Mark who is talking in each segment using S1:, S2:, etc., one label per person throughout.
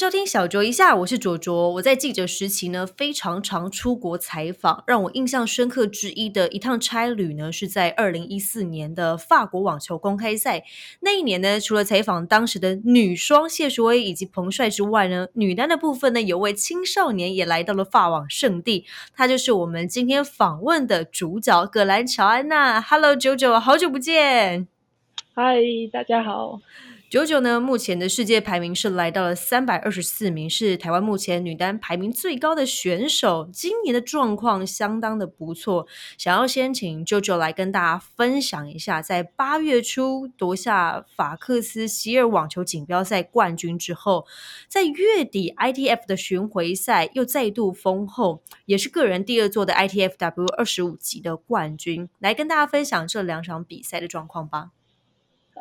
S1: 收听小酌一下，我是卓卓。我在记者时期呢，非常常出国采访。让我印象深刻之一的一趟差旅呢，是在二零一四年的法国网球公开赛。那一年呢，除了采访当时的女双谢淑薇以及彭帅之外呢，女单的部分呢，有位青少年也来到了法网圣地，她就是我们今天访问的主角葛兰乔安娜。Hello，九九，好久不见。
S2: 嗨，大家好。
S1: 九九呢，目前的世界排名是来到了三百二十四名，是台湾目前女单排名最高的选手。今年的状况相当的不错，想要先请九九来跟大家分享一下，在八月初夺下法克斯希尔网球锦标赛冠军之后，在月底 ITF 的巡回赛又再度封后，也是个人第二座的 ITFW 二十五级的冠军。来跟大家分享这两场比赛的状况吧。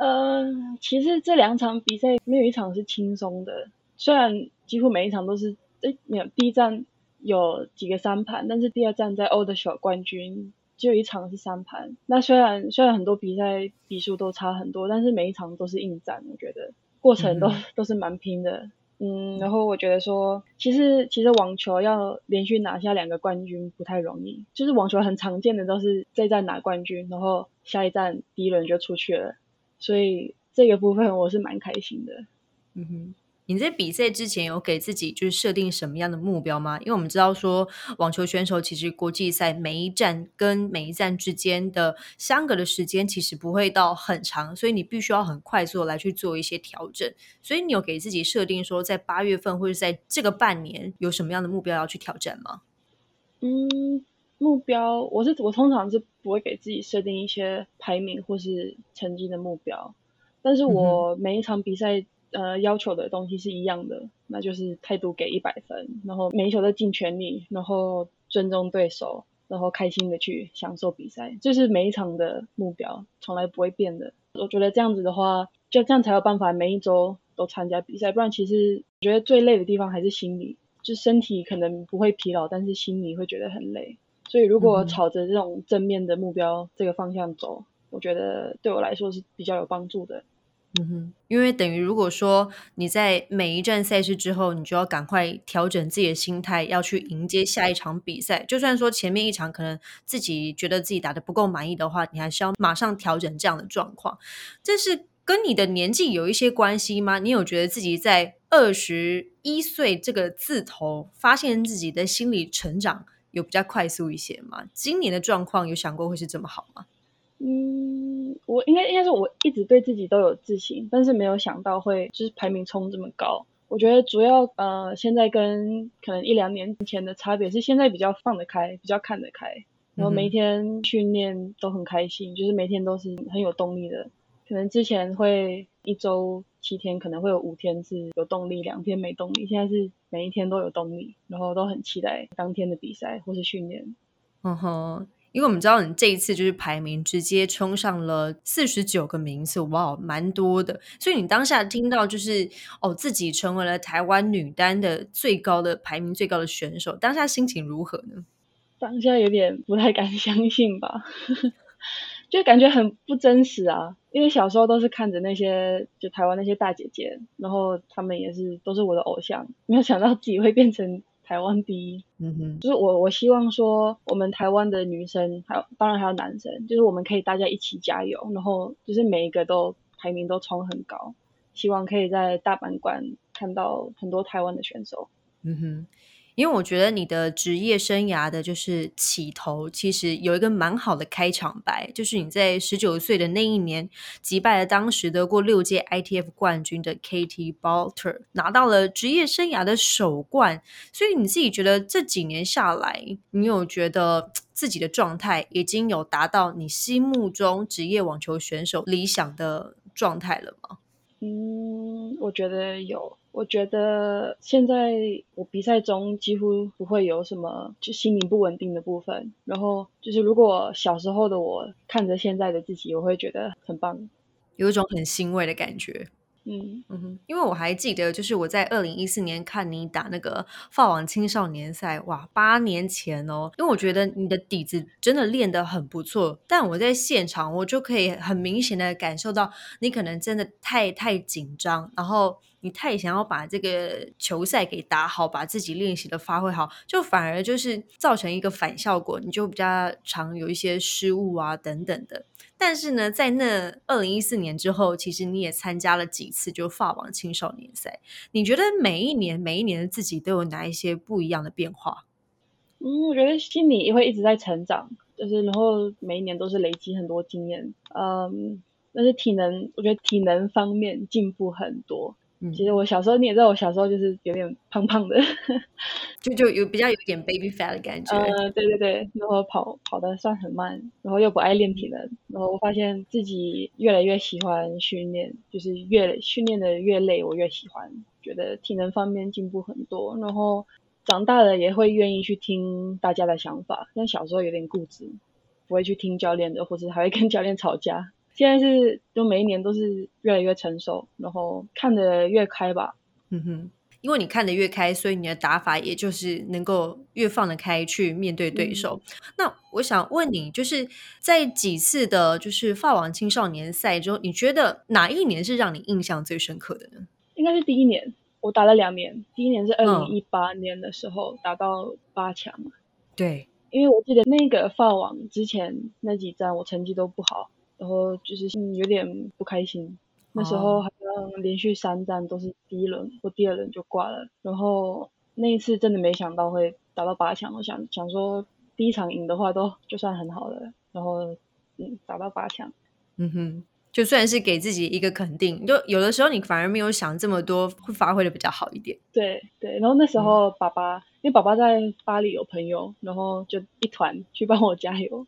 S2: 嗯，其实这两场比赛没有一场是轻松的，虽然几乎每一场都是，哎，没有第一站有几个三盘，但是第二站在欧的小冠军只有一场是三盘。那虽然虽然很多比赛比数都差很多，但是每一场都是硬战，我觉得过程都都是蛮拼的。嗯，然后我觉得说，其实其实网球要连续拿下两个冠军不太容易，就是网球很常见的都是这一站拿冠军，然后下一站第一轮就出去了。所以这个部分我是蛮开心的。
S1: 嗯哼，你在比赛之前有给自己就是设定什么样的目标吗？因为我们知道说网球选手其实国际赛每一站跟每一站之间的相隔的时间其实不会到很长，所以你必须要很快速来去做一些调整。所以你有给自己设定说在八月份或者在这个半年有什么样的目标要去挑战吗？
S2: 嗯。目标，我是我通常是不会给自己设定一些排名或是成绩的目标，但是我每一场比赛呃要求的东西是一样的，那就是态度给一百分，然后每一球都尽全力，然后尊重对手，然后开心的去享受比赛，这是每一场的目标，从来不会变的。我觉得这样子的话，就这样才有办法每一周都参加比赛，不然其实我觉得最累的地方还是心理，就身体可能不会疲劳，但是心理会觉得很累。所以，如果朝着这种正面的目标这个方向走，我觉得对我来说是比较有帮助的。
S1: 嗯哼，因为等于如果说你在每一站赛事之后，你就要赶快调整自己的心态，要去迎接下一场比赛。就算说前面一场可能自己觉得自己打的不够满意的话，你还是要马上调整这样的状况。这是跟你的年纪有一些关系吗？你有觉得自己在二十一岁这个字头，发现自己的心理成长？有比较快速一些吗？今年的状况有想过会是这么好吗？
S2: 嗯，我应该应该是我一直对自己都有自信，但是没有想到会就是排名冲这么高。我觉得主要呃，现在跟可能一两年前的差别是，现在比较放得开，比较看得开，然后每一天训练都很开心，就是每天都是很有动力的。可能之前会一周七天，可能会有五天是有动力，两天没动力。现在是每一天都有动力，然后都很期待当天的比赛或是训练。
S1: 嗯哼，因为我们知道你这一次就是排名直接冲上了四十九个名次，哇，蛮多的。所以你当下听到就是哦，自己成为了台湾女单的最高的排名最高的选手，当下心情如何呢？
S2: 当下有点不太敢相信吧。就感觉很不真实啊，因为小时候都是看着那些就台湾那些大姐姐，然后他们也是都是我的偶像，没有想到自己会变成台湾第一。嗯哼，就是我我希望说我们台湾的女生，还有当然还有男生，就是我们可以大家一起加油，然后就是每一个都排名都冲很高，希望可以在大满贯看到很多台湾的选手。嗯
S1: 哼。因为我觉得你的职业生涯的就是起头，其实有一个蛮好的开场白，就是你在十九岁的那一年击败了当时得过六届 ITF 冠军的 Katie Balter，拿到了职业生涯的首冠。所以你自己觉得这几年下来，你有觉得自己的状态已经有达到你心目中职业网球选手理想的状态了吗？
S2: 嗯，我觉得有。我觉得现在我比赛中几乎不会有什么就心灵不稳定的部分。然后就是如果小时候的我看着现在的自己，我会觉得很棒，
S1: 有一种很欣慰的感觉。
S2: 嗯
S1: 嗯哼，因为我还记得，就是我在二零一四年看你打那个法网青少年赛，哇，八年前哦。因为我觉得你的底子真的练得很不错，但我在现场我就可以很明显的感受到，你可能真的太太紧张，然后你太想要把这个球赛给打好，把自己练习的发挥好，就反而就是造成一个反效果，你就比较常有一些失误啊等等的。但是呢，在那二零一四年之后，其实你也参加了几次就法网青少年赛。你觉得每一年每一年的自己都有哪一些不一样的变化？
S2: 嗯，我觉得心理也会一直在成长，就是然后每一年都是累积很多经验。嗯，但是体能，我觉得体能方面进步很多。其实我小时候你也知道，我小时候就是有点胖胖的，
S1: 就就有比较有点 baby fat 的感觉。
S2: 呃，对对对，然后跑跑的算很慢，然后又不爱练体能，然后我发现自己越来越喜欢训练，就是越训练的越累，我越喜欢，觉得体能方面进步很多。然后长大了也会愿意去听大家的想法，但小时候有点固执，不会去听教练的，或者还会跟教练吵架。现在是，就每一年都是越来越成熟，然后看得越开吧。
S1: 嗯哼，因为你看得越开，所以你的打法也就是能够越放得开去面对对手。那我想问你，就是在几次的，就是法网青少年赛中，你觉得哪一年是让你印象最深刻的呢？
S2: 应该是第一年，我打了两年。第一年是二零一八年的时候打到八强。
S1: 对，
S2: 因为我记得那个法网之前那几站我成绩都不好。然后就是有点不开心，那时候好像连续三战都是第一轮或第二轮就挂了。然后那一次真的没想到会打到八强，我想想说第一场赢的话都就算很好了。然后嗯，打到八强，
S1: 嗯哼，就算是给自己一个肯定。就有的时候你反而没有想这么多，会发挥的比较好一点。
S2: 对对，然后那时候爸爸，因为爸爸在巴黎有朋友，然后就一团去帮我加油。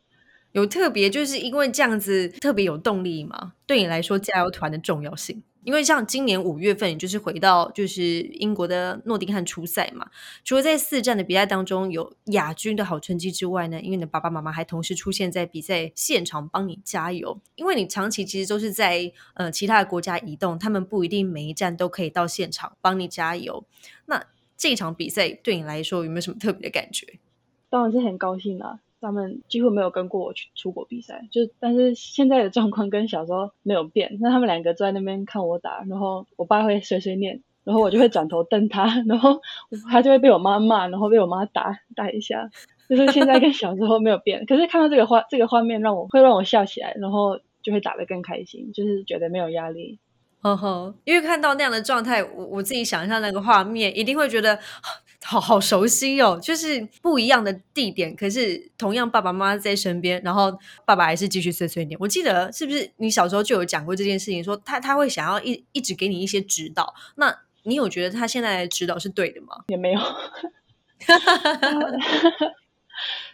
S1: 有特别就是因为这样子特别有动力嘛？对你来说，加油团的重要性，因为像今年五月份，你就是回到就是英国的诺丁汉初赛嘛。除了在四站的比赛当中有亚军的好成绩之外呢，因为你的爸爸妈妈还同时出现在比赛现场帮你加油。因为你长期其实都是在呃其他的国家移动，他们不一定每一站都可以到现场帮你加油。那这场比赛对你来说有没有什么特别的感觉？
S2: 当然是很高兴啦。他们几乎没有跟过我去出国比赛，就但是现在的状况跟小时候没有变。那他们两个坐在那边看我打，然后我爸会碎碎念，然后我就会转头瞪他，然后 他就会被我妈骂，然后被我妈打打一下。就是现在跟小时候没有变，可是看到这个画这个画面，让我会让我笑起来，然后就会打得更开心，就是觉得没有压力。
S1: 呵呵，因为看到那样的状态，我我自己想象那个画面，一定会觉得。好好熟悉哦，就是不一样的地点，可是同样爸爸妈妈在身边，然后爸爸还是继续碎碎念。我记得是不是你小时候就有讲过这件事情，说他他会想要一一直给你一些指导，那你有觉得他现在的指导是对的吗？
S2: 也没有，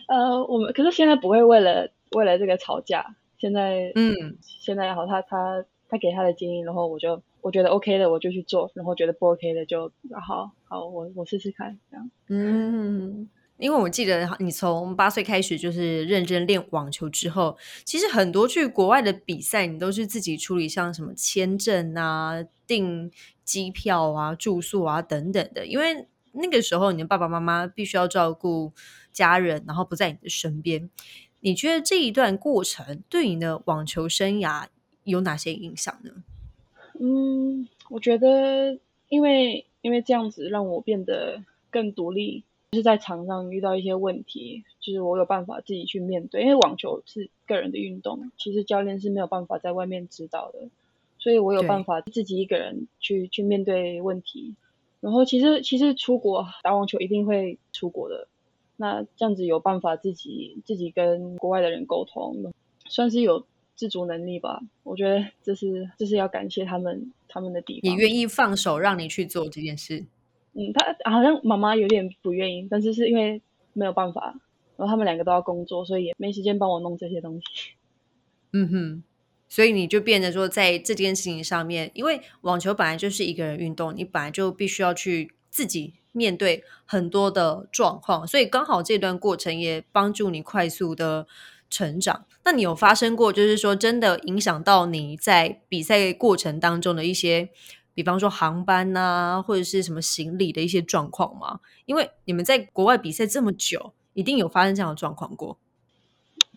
S2: 呃，我们可是现在不会为了为了这个吵架，现在嗯，现在好，他他他给他的建议，然后我就。我觉得 OK 的我就去做，然后觉得不 OK 的就好好我我试试看这样。
S1: 嗯，因为我记得你从八岁开始就是认真练网球之后，其实很多去国外的比赛你都是自己处理，像什么签证啊、订机票啊、住宿啊等等的。因为那个时候你的爸爸妈妈必须要照顾家人，然后不在你的身边。你觉得这一段过程对你的网球生涯有哪些影响呢？
S2: 嗯，我觉得，因为因为这样子让我变得更独立，就是在场上遇到一些问题，就是我有办法自己去面对。因为网球是个人的运动，其实教练是没有办法在外面指导的，所以我有办法自己一个人去去面对问题。然后其实其实出国打网球一定会出国的，那这样子有办法自己自己跟国外的人沟通，算是有。自主能力吧，我觉得这是这是要感谢他们他们的地
S1: 方。也愿意放手让你去做这件事。
S2: 嗯，他好像妈妈有点不愿意，但是是因为没有办法，然后他们两个都要工作，所以也没时间帮我弄这些东西。
S1: 嗯哼，所以你就变得说，在这件事情上面，因为网球本来就是一个人运动，你本来就必须要去自己面对很多的状况，所以刚好这段过程也帮助你快速的。成长，那你有发生过，就是说真的影响到你在比赛过程当中的一些比方说航班呐，或者是什么行李的一些状况吗？因为你们在国外比赛这么久，一定有发生这样的状况过。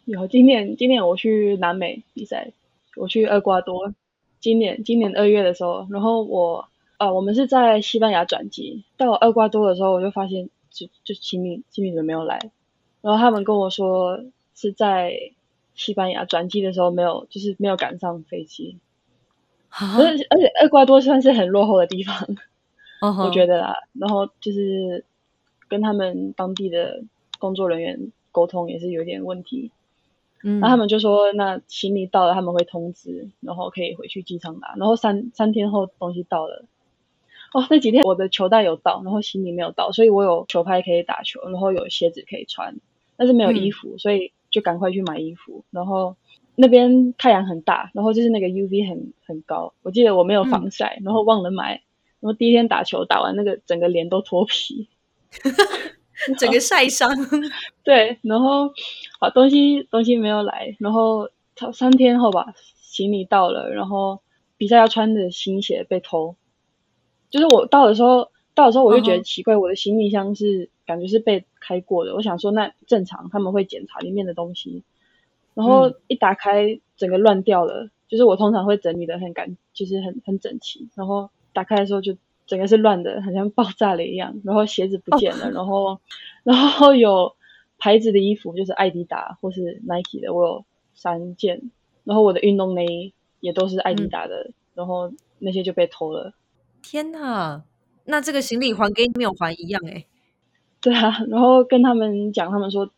S2: 有，今年今年我去南美比赛，我去厄瓜多。今年今年二月的时候，然后我呃，我们是在西班牙转机，到厄瓜多的时候，我就发现就就行李行李怎么没有来？然后他们跟我说是在西班牙转机的时候没有，就是没有赶上飞机。而且而且厄瓜多算是很落后的地方，我觉得啦。然后就是跟他们当地的工作人员沟通也是有点问题。嗯，那他们就说，那行李到了他们会通知，然后可以回去机场拿。然后三三天后东西到了，哦，那几天我的球袋有到，然后行李没有到，所以我有球拍可以打球，然后有鞋子可以穿，但是没有衣服，所以就赶快去买衣服。然后那边太阳很大，然后就是那个 UV 很很高，我记得我没有防晒，然后忘了买，然后第一天打球打完那个整个脸都脱皮。
S1: 整个晒伤，
S2: 对，然后好东西东西没有来，然后他三天后吧，行李到了，然后比赛要穿的新鞋被偷，就是我到的时候，到的时候我就觉得奇怪，我的行李箱是感觉是被开过的，我想说那正常他们会检查里面的东西，然后一打开整个乱掉了，就是我通常会整理的很干，就是很很整齐，然后打开的时候就。整个是乱的，好像爆炸了一样。然后鞋子不见了，然后，然后有牌子的衣服，就是艾迪达或是 Nike 的，我有三件。然后我的运动内衣也都是艾迪达的，然后那些就被偷了。
S1: 天哪！那这个行李还给你没有还一样哎？
S2: 对啊，然后跟他们讲，他们说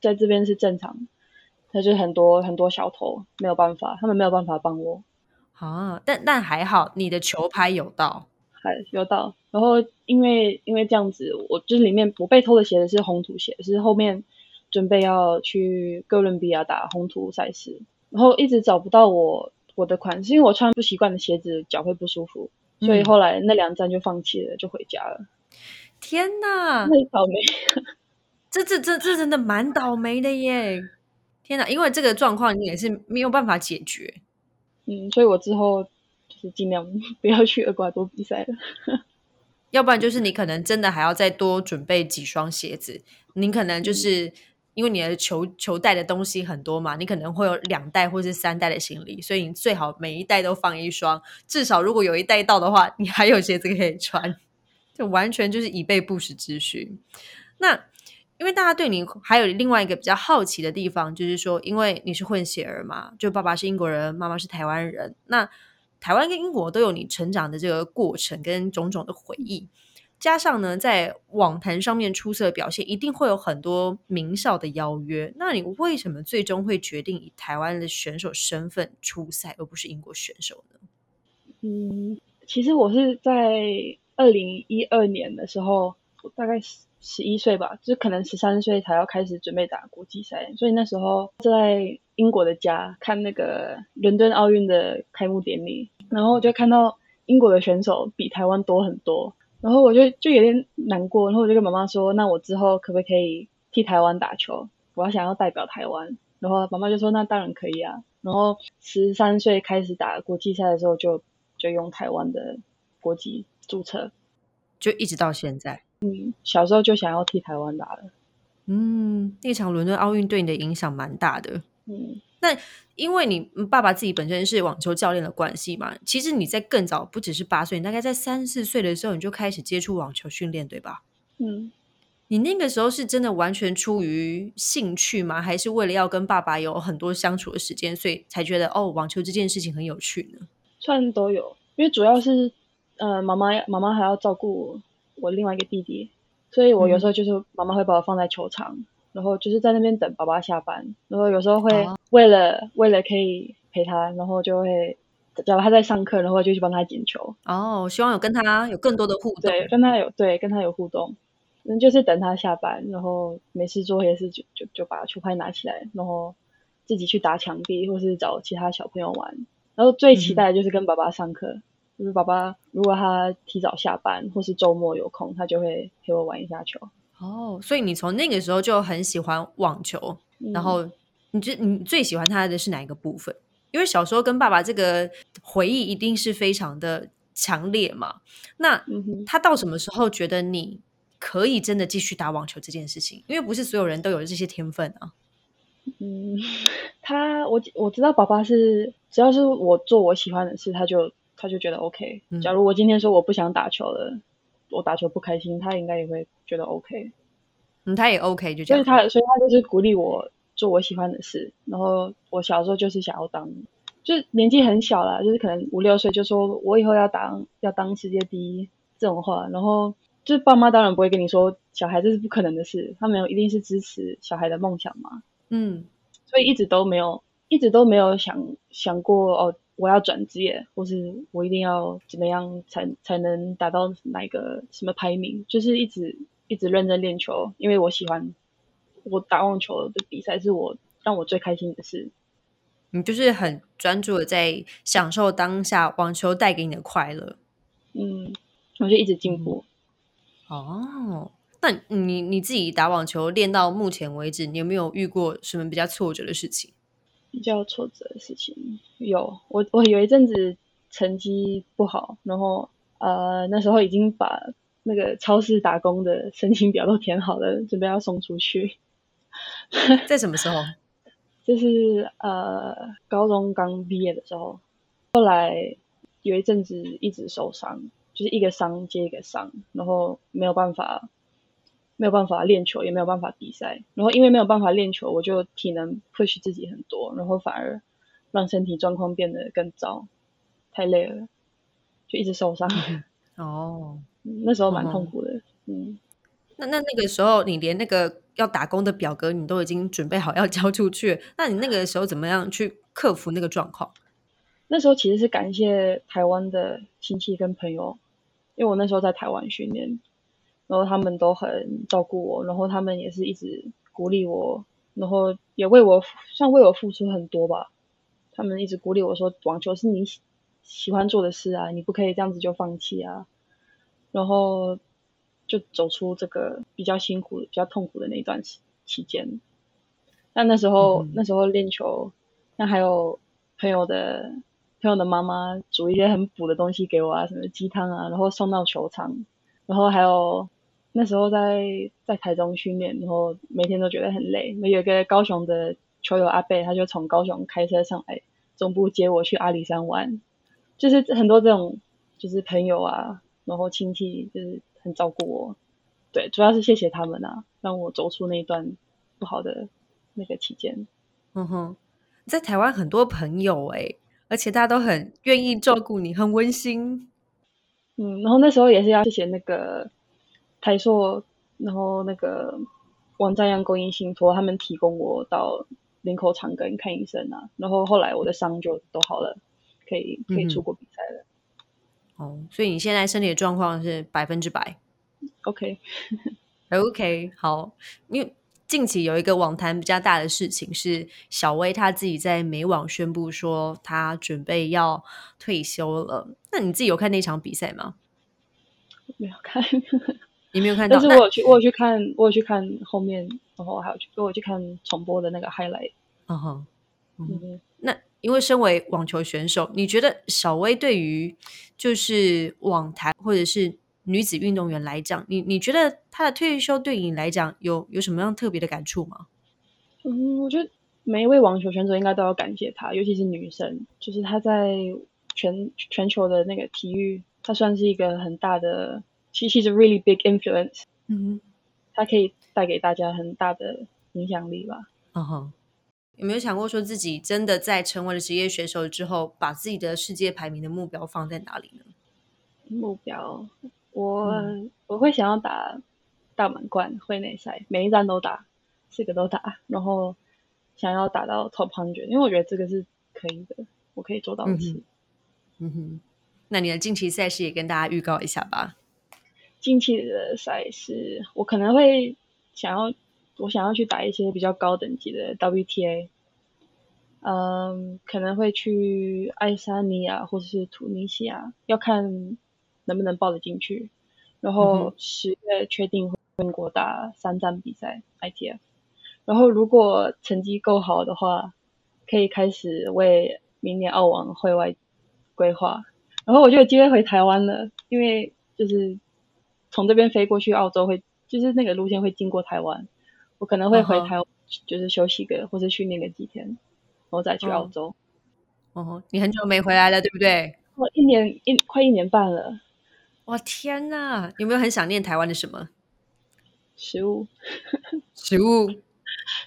S2: 在这边是正常，他就很多很多小偷，没有办法，他们没有办法帮我。
S1: 啊，但但还好，你的球拍有到。
S2: 还有到，然后因为因为这样子，我就是里面我被偷的鞋子是红土鞋，是后面准备要去哥伦比亚打红土赛事，然后一直找不到我我的款式，因为我穿不习惯的鞋子脚会不舒服，所以后来那两站就放弃了，就回家了。
S1: 天哪，
S2: 太倒霉！
S1: 这这这这真的蛮倒霉的耶！天哪，因为这个状况你也是没有办法解决。
S2: 嗯，所以我之后就。是尽量不要去厄瓜多比赛了，
S1: 要不然就是你可能真的还要再多准备几双鞋子。你可能就是因为你的球球带的东西很多嘛，你可能会有两袋或是三袋的行李，所以你最好每一袋都放一双，至少如果有一袋到的话，你还有鞋子可以穿，就完全就是以备不时之需。那因为大家对你还有另外一个比较好奇的地方，就是说，因为你是混血儿嘛，就爸爸是英国人，妈妈是台湾人，那。台湾跟英国都有你成长的这个过程跟种种的回忆，加上呢，在网坛上面出色表现，一定会有很多名校的邀约。那你为什么最终会决定以台湾的选手身份出赛，而不是英国选手呢？
S2: 嗯，其实我是在二零一二年的时候，大概十十一岁吧，就可能十三岁才要开始准备打国际赛，所以那时候在。英国的家看那个伦敦奥运的开幕典礼，然后我就看到英国的选手比台湾多很多，然后我就就有点难过，然后我就跟妈妈说：“那我之后可不可以替台湾打球？我要想要代表台湾。”然后妈妈就说：“那当然可以啊。”然后十三岁开始打国际赛的时候，就就用台湾的国籍注册，
S1: 就一直到现在。
S2: 嗯，小时候就想要替台湾打了。
S1: 嗯，那场伦敦奥运对你的影响蛮大的。
S2: 嗯，
S1: 那因为你爸爸自己本身是网球教练的关系嘛，其实你在更早，不只是八岁，你大概在三四岁的时候，你就开始接触网球训练，对吧？
S2: 嗯，
S1: 你那个时候是真的完全出于兴趣吗？还是为了要跟爸爸有很多相处的时间，所以才觉得哦，网球这件事情很有趣呢？
S2: 算都有，因为主要是呃，妈妈妈妈还要照顾我另外一个弟弟，所以我有时候就是妈妈会把我放在球场。然后就是在那边等爸爸下班，然后有时候会为了为了可以陪他，然后就会假如他在上课，然后就去帮他捡球。
S1: 哦，希望有跟他有更多的互动，
S2: 对，跟他有对跟他有互动，嗯，就是等他下班，然后没事做也是就就就把球拍拿起来，然后自己去打墙壁，或是找其他小朋友玩。然后最期待的就是跟爸爸上课，就是爸爸如果他提早下班或是周末有空，他就会陪我玩一下球。
S1: 哦，所以你从那个时候就很喜欢网球，然后你最你最喜欢他的是哪一个部分？因为小时候跟爸爸这个回忆一定是非常的强烈嘛。那他到什么时候觉得你可以真的继续打网球这件事情？因为不是所有人都有这些天分啊。
S2: 嗯，他我我知道爸爸是只要是我做我喜欢的事，他就他就觉得 OK。假如我今天说我不想打球了，我打球不开心，他应该也会觉得 OK。
S1: 嗯，他也 OK，就这
S2: 样。所以他所以他就是鼓励我做我喜欢的事。然后我小时候就是想要当，就是年纪很小啦，就是可能五六岁就说我以后要当要当世界第一这种话。然后就是爸妈当然不会跟你说小孩这是不可能的事，他们一定是支持小孩的梦想嘛。嗯，所以一直都没有，一直都没有想想过哦，我要转职业，或是我一定要怎么样才才能达到哪个什么排名？就是一直一直认真练球，因为我喜欢我打网球的比赛是我让我最开心的事。
S1: 你就是很专注的在享受当下网球带给你的快乐。
S2: 嗯，我就一直进步。
S1: 哦。那你你自己打网球练到目前为止，你有没有遇过什么比较挫折的事情？
S2: 比较挫折的事情有，我我有一阵子成绩不好，然后呃那时候已经把那个超市打工的申请表都填好了，准备要送出去。
S1: 在什么时候？
S2: 就是呃高中刚毕业的时候，后来有一阵子一直受伤，就是一个伤接一个伤，然后没有办法。没有办法练球，也没有办法比赛。然后因为没有办法练球，我就体能 push 自己很多，然后反而让身体状况变得更糟，太累了，就一直受伤。哦，那时候蛮痛苦的。嗯，
S1: 那那那个时候，你连那个要打工的表格，你都已经准备好要 交出去，那你那个时候怎么样去克服那个状况？
S2: 那时候其实是感谢台湾的亲戚跟朋友，因为我那时候在台湾训练。然后他们都很照顾我，然后他们也是一直鼓励我，然后也为我算为我付出很多吧。他们一直鼓励我说，网球是你喜欢做的事啊，你不可以这样子就放弃啊。然后就走出这个比较辛苦、比较痛苦的那一段期期间。但那时候那时候练球，那还有朋友的朋友的妈妈煮一些很补的东西给我啊，什么鸡汤啊，然后送到球场，然后还有。那时候在在台中训练，然后每天都觉得很累。那有个高雄的球友阿贝，他就从高雄开车上来中部接我去阿里山玩，就是很多这种就是朋友啊，然后亲戚就是很照顾我。对，主要是谢谢他们啊，让我走出那段不好的那个期间。
S1: 嗯哼，在台湾很多朋友哎，而且大家都很愿意照顾你，很温馨。
S2: 嗯，然后那时候也是要谢谢那个。台硕，然后那个王占阳公益信托，他们提供我到林口长庚看医生啊，然后后来我的伤就都好了，可以可以出国比赛了。
S1: 哦，所以你现在身体的状况是百分之百
S2: ？OK，OK，
S1: 好。因为近期有一个网坛比较大的事情是小薇她自己在美网宣布说她准备要退休了。那你自己有看那场比赛吗？
S2: 没有看。
S1: 你没有看到，
S2: 但是我有去，我有去看，我有去看后面，然后还有去，我有去看重播的那个 highlight。嗯哼，
S1: 嗯，那因为身为网球选手，你觉得小薇对于就是网坛或者是女子运动员来讲，你你觉得她的退休对你来讲有有什么样特别的感触吗？
S2: 嗯，我觉得每一位网球选手应该都要感谢她，尤其是女生，就是她在全全球的那个体育，她算是一个很大的。其实是 really big influence，嗯，她可以带给大家很大的影响力吧。嗯哼，
S1: 有没有想过说自己真的在成为了职业选手之后，把自己的世界排名的目标放在哪里呢？
S2: 目标，我我会想要打大满贯、会内赛，每一站都打，四个都打，然后想要打到 top hundred，因为我觉得这个是可以的，我可以做到的事。
S1: 嗯哼，那你的近期赛事也跟大家预告一下吧。
S2: 近期的赛事，我可能会想要，我想要去打一些比较高等级的 WTA，嗯，可能会去爱沙尼亚或者是突尼西亚，要看能不能报得进去。然后十月确定会英国打三站比赛 ITF，然后如果成绩够好的话，可以开始为明年澳网会外规划。然后我就有机会回台湾了，因为就是从这边飞过去澳洲会，就是那个路线会经过台湾，我可能会回台湾，就是休息个或者训练个几天，然后再去澳洲。
S1: 哦，你很久没回来了，对不对？
S2: 我一年一快一年半了。
S1: 哇天哪！有没有很想念台湾的什么
S2: 食物？
S1: 食物？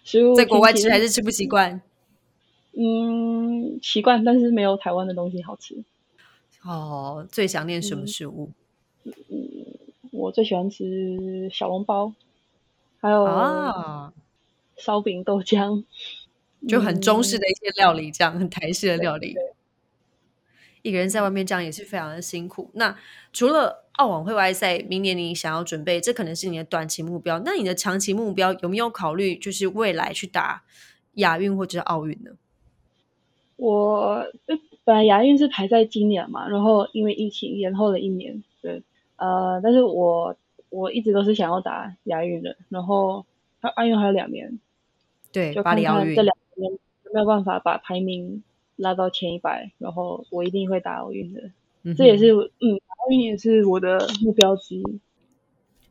S2: 食物？
S1: 在国外吃还是吃不习惯？
S2: 嗯，习惯，但是没有台湾的东西好吃。
S1: 哦，最想念什么食物？
S2: 嗯，我最喜欢吃小笼包，还有啊烧饼、豆浆，
S1: 就很中式的一些料理，这样很台式的料理。一个人在外面这样也是非常的辛苦。那除了澳网会外赛，明年你想要准备，这可能是你的短期目标。那你的长期目标有没有考虑，就是未来去打亚运或者是奥运呢？
S2: 我本来亚运是排在今年嘛，然后因为疫情延后了一年，对，呃，但是我我一直都是想要打亚运的，然后奥运还有两年，
S1: 对，
S2: 就看看这两年有没有办法把排名。拉到前一百，然后我一定会打奥运的。这也是嗯，奥运也是我的目标之一。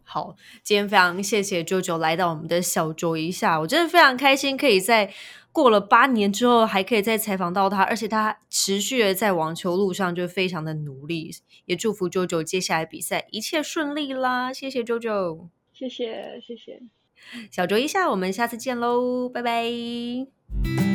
S1: 好，今天非常谢谢舅舅来到我们的小酌一下，我真的非常开心，可以在过了八年之后还可以再采访到他，而且他持续的在网球路上就非常的努力，也祝福九九接下来比赛一切顺利啦！谢谢九九，
S2: 谢谢谢谢，
S1: 小酌一下，我们下次见喽，拜拜。